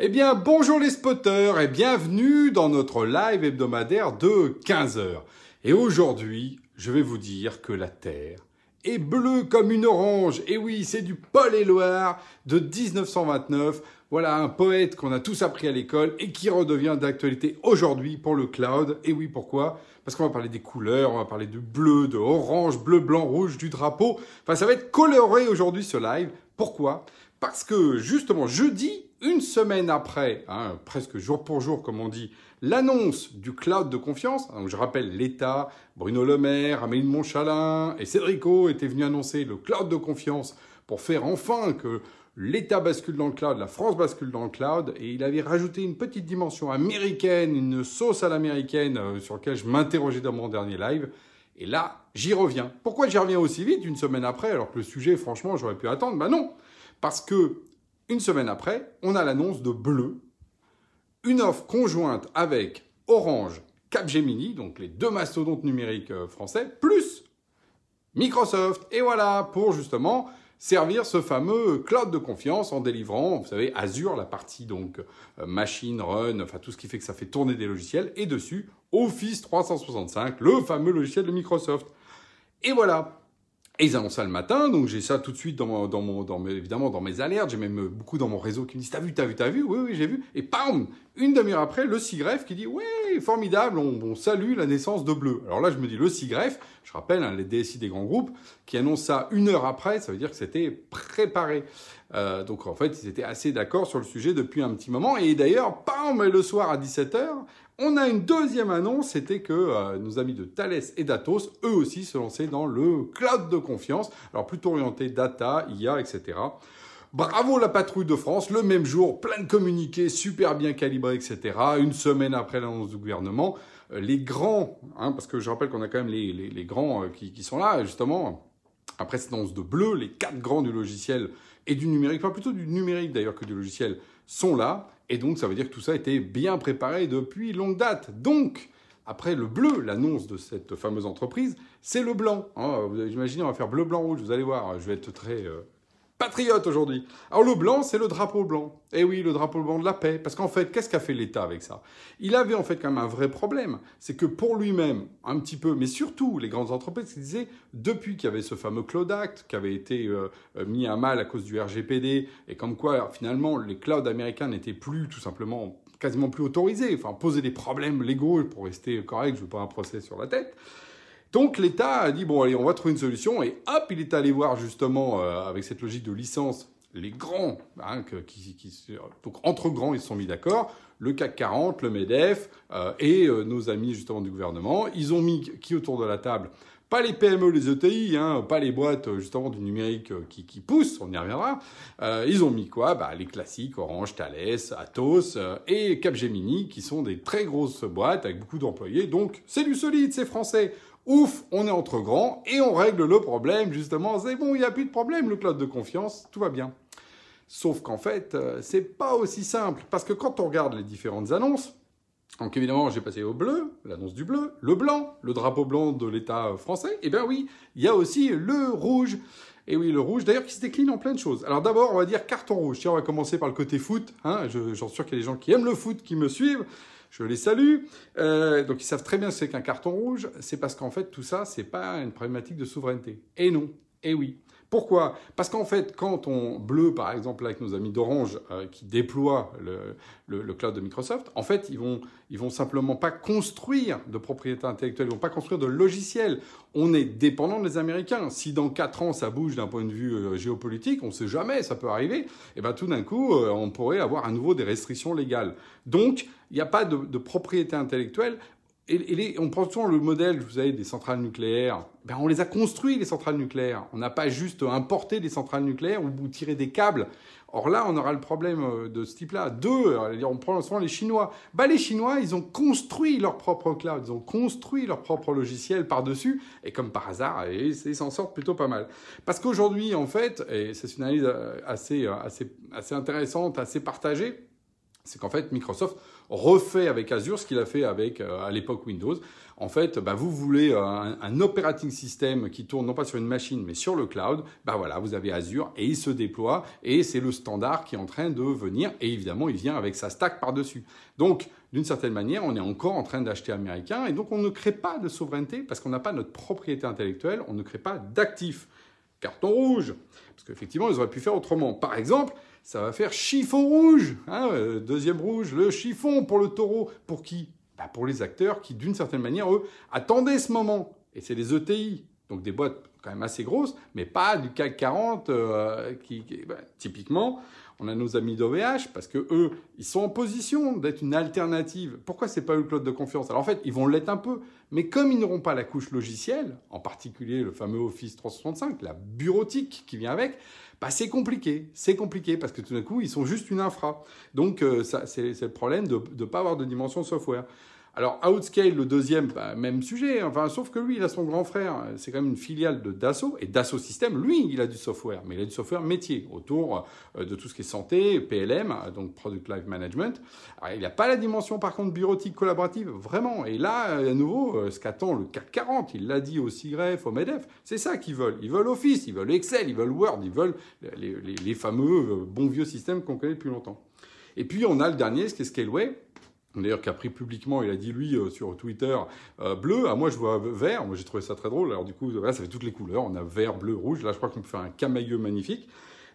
Eh bien, bonjour les spotters et bienvenue dans notre live hebdomadaire de 15 heures. Et aujourd'hui, je vais vous dire que la Terre est bleue comme une orange. Et oui, c'est du Paul Éluard de 1929. Voilà un poète qu'on a tous appris à l'école et qui redevient d'actualité aujourd'hui pour le cloud. Et oui, pourquoi? Parce qu'on va parler des couleurs, on va parler de bleu, de orange, bleu, blanc, rouge, du drapeau. Enfin, ça va être coloré aujourd'hui ce live. Pourquoi? Parce que justement, jeudi, une semaine après, hein, presque jour pour jour comme on dit, l'annonce du cloud de confiance, donc je rappelle l'État, Bruno Le Maire, Amélie Montchalin et Cédrico étaient venus annoncer le cloud de confiance pour faire enfin que l'État bascule dans le cloud, la France bascule dans le cloud, et il avait rajouté une petite dimension américaine, une sauce à l'américaine euh, sur laquelle je m'interrogeais dans mon dernier live. Et là, j'y reviens. Pourquoi j'y reviens aussi vite une semaine après alors que le sujet, franchement, j'aurais pu attendre? Ben non, parce que une semaine après, on a l'annonce de Bleu, une offre conjointe avec Orange, Capgemini, donc les deux mastodontes numériques euh, français, plus Microsoft. Et voilà, pour justement servir ce fameux cloud de confiance en délivrant, vous savez, Azure, la partie donc euh, machine, run, enfin tout ce qui fait que ça fait tourner des logiciels, et dessus Office 365, le fameux logiciel de Microsoft. Et voilà, et ils annoncent ça le matin, donc j'ai ça tout de suite dans, mon, dans, mon, mes, évidemment dans mes alertes. J'ai même beaucoup dans mon réseau qui me disent T'as vu, t'as vu, t'as vu? Oui, oui, j'ai vu. Et pam Une demi-heure après, le SIGREF qui dit Ouais, formidable, on, salue la naissance de Bleu. Alors là, je me dis Le SIGREF, je rappelle, hein, les DSI des grands groupes, qui annoncent ça une heure après, ça veut dire que c'était préparé. Euh, donc en fait, ils étaient assez d'accord sur le sujet depuis un petit moment. Et d'ailleurs, pam Le soir à 17h, on a une deuxième annonce, c'était que euh, nos amis de Thales et d'Atos, eux aussi, se lançaient dans le cloud de confiance, alors plutôt orienté data, IA, etc. Bravo la patrouille de France, le même jour, plein de communiqués, super bien calibrés, etc. Une semaine après l'annonce du gouvernement, euh, les grands, hein, parce que je rappelle qu'on a quand même les, grands euh, qui, qui, sont là, justement, après cette annonce de bleu, les quatre grands du logiciel et du numérique, enfin plutôt du numérique d'ailleurs que du logiciel, sont là. Et donc, ça veut dire que tout ça était bien préparé depuis longue date. Donc, après le bleu, l'annonce de cette fameuse entreprise, c'est le blanc. Hein, vous imaginez, on va faire bleu, blanc, rouge. Vous allez voir, je vais être très euh, patriote aujourd'hui. Alors le blanc, c'est le drapeau blanc. Eh oui, le drapeau blanc de la paix. Parce qu'en fait, qu'est-ce qu'a fait l'État avec ça? Il avait en fait quand même un vrai problème. C'est que pour lui-même, un petit peu, mais surtout les grandes entreprises qui disaient, depuis qu'il y avait ce fameux Cloud Act qui avait été euh, euh, mis à mal à cause du RGPD, et comme quoi finalement les clouds américains n'étaient plus tout simplement quasiment plus autorisés, enfin poser des problèmes légaux pour rester correct, je veux pas un procès sur la tête. Donc l'État a dit, bon allez, on va trouver une solution, et hop, il est allé voir justement, euh, avec cette logique de licence, les grands, hein, donc entre grands, ils se sont mis d'accord, le CAC 40, le MEDEF euh, et euh, nos amis justement du gouvernement, ils ont mis qui autour de la table? Pas les PME, les ETI, hein, pas les boîtes justement du numérique qui, qui poussent, on y reviendra. ils ont mis quoi? Bah, Les classiques, Orange, Thales, Atos et Capgemini, qui sont des très grosses boîtes avec beaucoup d'employés. Donc c'est du solide, c'est français. Ouf, on est entre grands et on règle le problème, justement. C'est bon, il n'y a plus de problème, le cloud de confiance, tout va bien. Sauf qu'en fait, euh, c'est pas aussi simple. Parce que quand on regarde les différentes annonces, donc évidemment, j'ai passé au bleu, l'annonce du bleu, le blanc, le drapeau blanc de l'État français. Et eh bien oui, il y a aussi le rouge. Et oui, le rouge, d'ailleurs, qui se décline en plein de choses. Alors d'abord, on va dire carton rouge. Tiens, on va commencer par le côté foot. Hein. J'en suis sûr qu'il y a des gens qui aiment le foot qui me suivent je les salue. Euh, donc ils savent très bien ce qu'un carton rouge. C'est parce qu'en fait tout ça, c'est pas une problématique de souveraineté. Et non. Et oui. Pourquoi? Parce qu'en fait, quand on bleu, par exemple, avec nos amis d'Orange euh, qui déploient le, cloud de Microsoft, en fait, ils vont, ils vont simplement pas construire de propriété intellectuelle, ils vont pas construire de logiciels. On est dépendant des Américains. Si dans quatre ans ça bouge d'un point de vue euh, géopolitique, on ne sait jamais, ça peut arriver. Et eh ben tout d'un coup, euh, on pourrait avoir à nouveau des restrictions légales. Donc, il n'y a pas de propriété intellectuelle et, on prend souvent le modèle, vous savez, des centrales nucléaires. Ben, on les a construits, les centrales nucléaires. On n'a pas juste importé des centrales nucléaires ou, tiré des câbles. Or là, on aura le problème euh, de ce type-là. Deux, on prend souvent les Chinois. Ben, les Chinois, ils ont construit leur propre cloud, ils ont construit leur propre logiciel par-dessus. Et comme par hasard, ils s'en sortent plutôt pas mal. Parce qu'aujourd'hui, en fait, et c'est une analyse euh, assez, euh, assez, assez intéressante, assez partagée, c'est qu'en fait, Microsoft refait avec Azure ce qu'il a fait avec à l'époque Windows. En fait, bah, vous voulez un, operating system qui tourne non pas sur une machine mais sur le cloud, bah voilà, vous avez Azure et il se déploie et c'est le standard qui est en train de venir et évidemment il vient avec sa stack par-dessus. Donc d'une certaine manière, on est encore en train d'acheter américain et donc on ne crée pas de souveraineté parce qu'on n'a pas notre propriété intellectuelle, on ne crée pas d'actifs. Carton rouge, parce qu'effectivement ils auraient pu faire autrement. Par exemple, ça va faire chiffon rouge, hein, euh, deuxième rouge, le chiffon pour le taureau. Pour qui? Bah, Pour les acteurs qui, d'une certaine manière, eux, attendaient ce moment. Et c'est les ETI, donc des boîtes quand même assez grosses, mais pas du CAC 40 euh, qui, bah, typiquement, on a nos amis d'OVH parce que eux, ils sont en position d'être une alternative. Pourquoi c'est pas le cloud de confiance? Alors en fait, ils vont l'être un peu, mais comme ils n'auront pas la couche logicielle, en particulier le fameux Office 365, la bureautique qui vient avec, bah c'est compliqué. C'est compliqué parce que tout d'un coup, ils sont juste une infra. Donc euh, c'est le problème de ne pas avoir de dimension software. Alors, Outscale, le deuxième, bah, même sujet. Enfin, sauf que lui, il a son grand frère. C'est quand même une filiale de Dassault. Et Dassault Systèmes, lui, il a du software. Mais il a du software métier autour euh, de tout ce qui est santé, PLM, donc Product Life Management. Alors, il n'a pas la dimension, par contre, bureautique collaborative, vraiment. Et là, à nouveau, euh, ce qu'attend le CAC 40, il l'a dit au CIGREF, au MEDEF, c'est ça qu'ils veulent. Ils veulent Office, ils veulent Excel, ils veulent Word, ils veulent les, les fameux euh, bons vieux systèmes qu'on connaît depuis longtemps. Et puis, on a le dernier, ce qui est Scaleway D'ailleurs, qui a pris publiquement, il a dit lui euh, sur Twitter euh, bleu. Ah, moi, je vois vert. Moi, j'ai trouvé ça très drôle. Alors, du coup, voilà, ça fait toutes les couleurs. On a vert, bleu, rouge. Là, je crois qu'on peut faire un camailleux magnifique.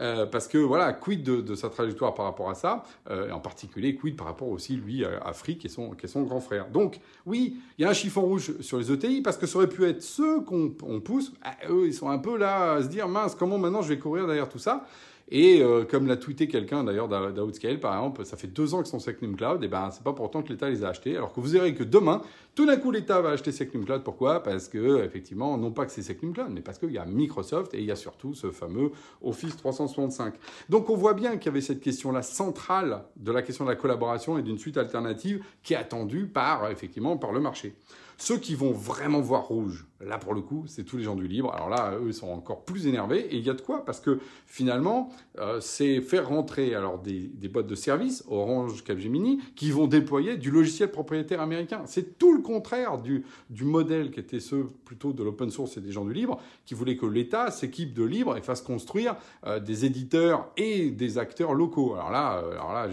Euh, parce que voilà, quid de, sa trajectoire par rapport à ça, et en particulier quid par rapport aussi lui à Afrique qui est son, qui est son grand frère. Donc oui, il y a un chiffon rouge sur les ETI parce que ça aurait pu être ceux qu'on pousse. Ah, eux, ils sont un peu là à se dire mince, comment maintenant je vais courir derrière tout ça? Et euh, comme l'a tweeté quelqu'un d'ailleurs d'Outscale, par exemple, ça fait deux ans que sont Secnum Cloud, et ben c'est pas pourtant que l'État les a achetés. Alors que vous verrez que demain, tout d'un coup, l'État va acheter Secnum Cloud. Pourquoi? Parce que effectivement, non pas que c'est Secnum Cloud, mais parce qu'il y a Microsoft et il y a surtout ce fameux Office 365. Donc on voit bien qu'il y avait cette question-là centrale de la question de la collaboration et d'une suite alternative qui est attendue par effectivement par le marché. Ceux qui vont vraiment voir rouge, là pour le coup, c'est tous les gens du libre. Alors là, eux, ils sont encore plus énervés. Et il y a de quoi Parce que finalement, euh, c'est faire rentrer alors des, boîtes de services, Orange, Capgemini, qui vont déployer du logiciel propriétaire américain. C'est tout le contraire du, du modèle qui était ceux plutôt de l'open source et des gens du libre, qui voulaient que l'État s'équipe de libre et fasse construire euh, des éditeurs et des acteurs locaux. Alors là, euh, alors là,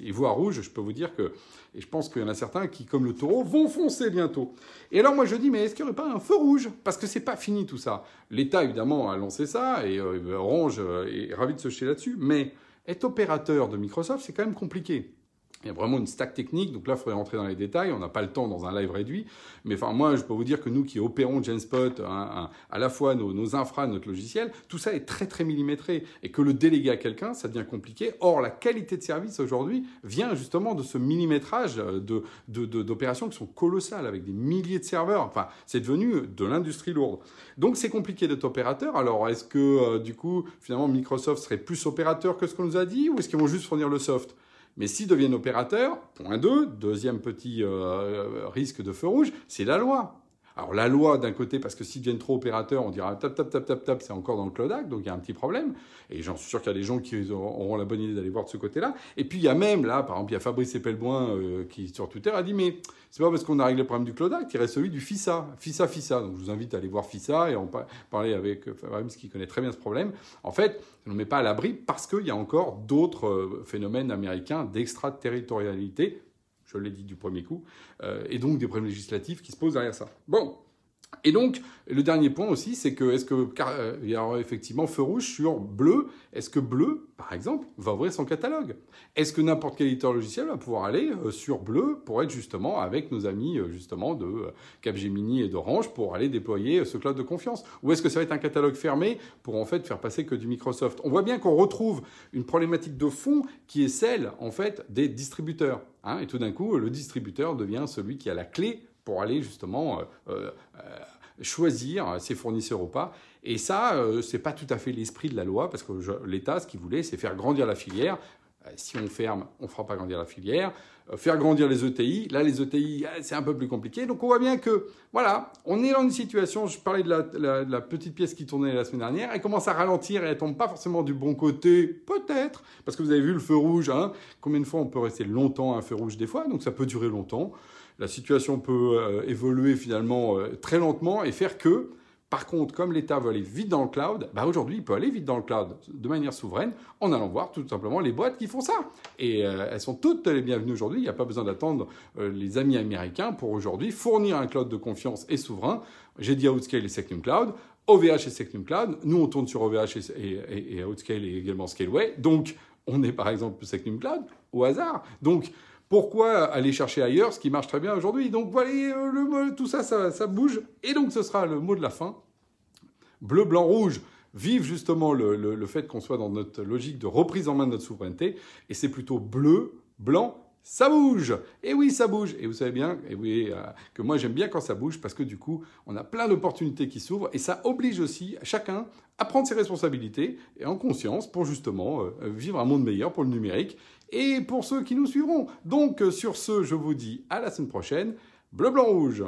et voir rouge, je peux vous dire que et je pense qu'il y en a certains qui, comme le taureau, vont foncer bientôt. Et alors moi je dis, mais est-ce qu'il n'y aurait pas un feu rouge Parce que c'est pas fini tout ça. L'État évidemment a lancé ça et euh, Orange euh, est ravi de se jeter là-dessus, mais être opérateur de Microsoft, c'est quand même compliqué. Il y a vraiment une stack technique, donc là, il faudrait rentrer dans les détails. On n'a pas le temps dans un live réduit. Mais enfin, moi, je peux vous dire que nous qui opérons GenSpot, hein, à la fois nos, nos infras, notre logiciel, tout ça est très, très millimétré. Et que le déléguer à quelqu'un, ça devient compliqué. Or, la qualité de service aujourd'hui vient justement de ce millimétrage d'opérations de, qui sont colossales, avec des milliers de serveurs. Enfin, c'est devenu de l'industrie lourde. Donc, c'est compliqué d'être opérateur. Alors, est-ce que, euh, du coup, finalement, Microsoft serait plus opérateur que ce qu'on nous a dit, ou est-ce qu'ils vont juste fournir le soft? Mais s'ils deviennent opérateurs, point 2, deuxième petit euh, risque de feu rouge, c'est la loi. Alors la loi d'un côté, parce que s'ils deviennent trop opérateurs, on dira tap tap tap tap tap, c'est encore dans le Cloud Act, donc il y a un petit problème. Et j'en suis sûr qu'il y a des gens qui auront la bonne idée d'aller voir de ce côté-là. Et puis il y a même là, par exemple, il y a Fabrice Epelboin euh, qui sur Twitter a dit mais c'est pas parce qu'on a réglé le problème du Cloud Act, il reste celui du FISA, FISA FISA. Donc je vous invite à aller voir FISA et en parler avec euh, Fabrice qui connaît très bien ce problème. En fait, ça ne met pas à l'abri parce qu'il y a encore d'autres euh, phénomènes américains d'extraterritorialité je l'ai dit du premier coup, euh, et donc des problèmes législatifs qui se posent derrière ça. Bon, et donc, le dernier point aussi, c'est que, est-ce que, car, euh, il y aura effectivement feu rouge sur bleu, est-ce que bleu, par exemple, va ouvrir son catalogue? Est-ce que n'importe quel éditeur logiciel va pouvoir aller euh, sur bleu pour être justement avec nos amis, justement, de Capgemini et d'Orange pour aller déployer ce cloud de confiance? Ou est-ce que ça va être un catalogue fermé pour en fait faire passer que du Microsoft? On voit bien qu'on retrouve une problématique de fond qui est celle, en fait, des distributeurs. Hein, et tout d'un coup, le distributeur devient celui qui a la clé pour aller justement euh, euh, choisir ses fournisseurs ou pas. Et ça, euh, c'est pas tout à fait l'esprit de la loi, parce que l'État, ce qu'il voulait, c'est faire grandir la filière si on ferme, on ne fera pas grandir la filière. Euh, faire grandir les ETI, là les ETI, c'est un peu plus compliqué. Donc on voit bien que, voilà, on est dans une situation, je parlais de la, petite pièce qui tournait la semaine dernière, elle commence à ralentir et elle tombe pas forcément du bon côté, peut-être, parce que vous avez vu le feu rouge, hein, combien de fois on peut rester longtemps à un feu rouge des fois, donc ça peut durer longtemps. La situation peut euh, évoluer finalement euh, très lentement et faire que, par contre, comme l'État veut aller vite dans le cloud, bah aujourd'hui, il peut aller vite dans le cloud de manière souveraine en allant voir tout simplement les boîtes qui font ça. Et euh, elles sont toutes les bienvenues aujourd'hui. Il n'y a pas besoin d'attendre les amis américains pour aujourd'hui fournir un cloud de confiance et souverain. J'ai dit Outscale et Secnum Cloud. OVH et Secnum Cloud. Nous, on tourne sur OVH et, Outscale et également Scaleway. Donc, on est par exemple Secnum Cloud au hasard. Donc, pourquoi aller chercher ailleurs ce qui marche très bien aujourd'hui Donc voilà, euh, tout ça, ça, bouge. Et donc ce sera le mot de la fin bleu, blanc, rouge vive justement le, fait qu'on soit dans notre logique de reprise en main de notre souveraineté. Et c'est plutôt bleu, blanc, ça bouge Et oui, ça bouge Et vous savez bien et oui, euh, que moi j'aime bien quand ça bouge parce que du coup, on a plein d'opportunités qui s'ouvrent et ça oblige aussi chacun à prendre ses responsabilités et en conscience pour justement euh, vivre un monde meilleur pour le numérique et pour ceux qui nous suivront. Donc sur ce, je vous dis à la semaine prochaine. Bleu, blanc, rouge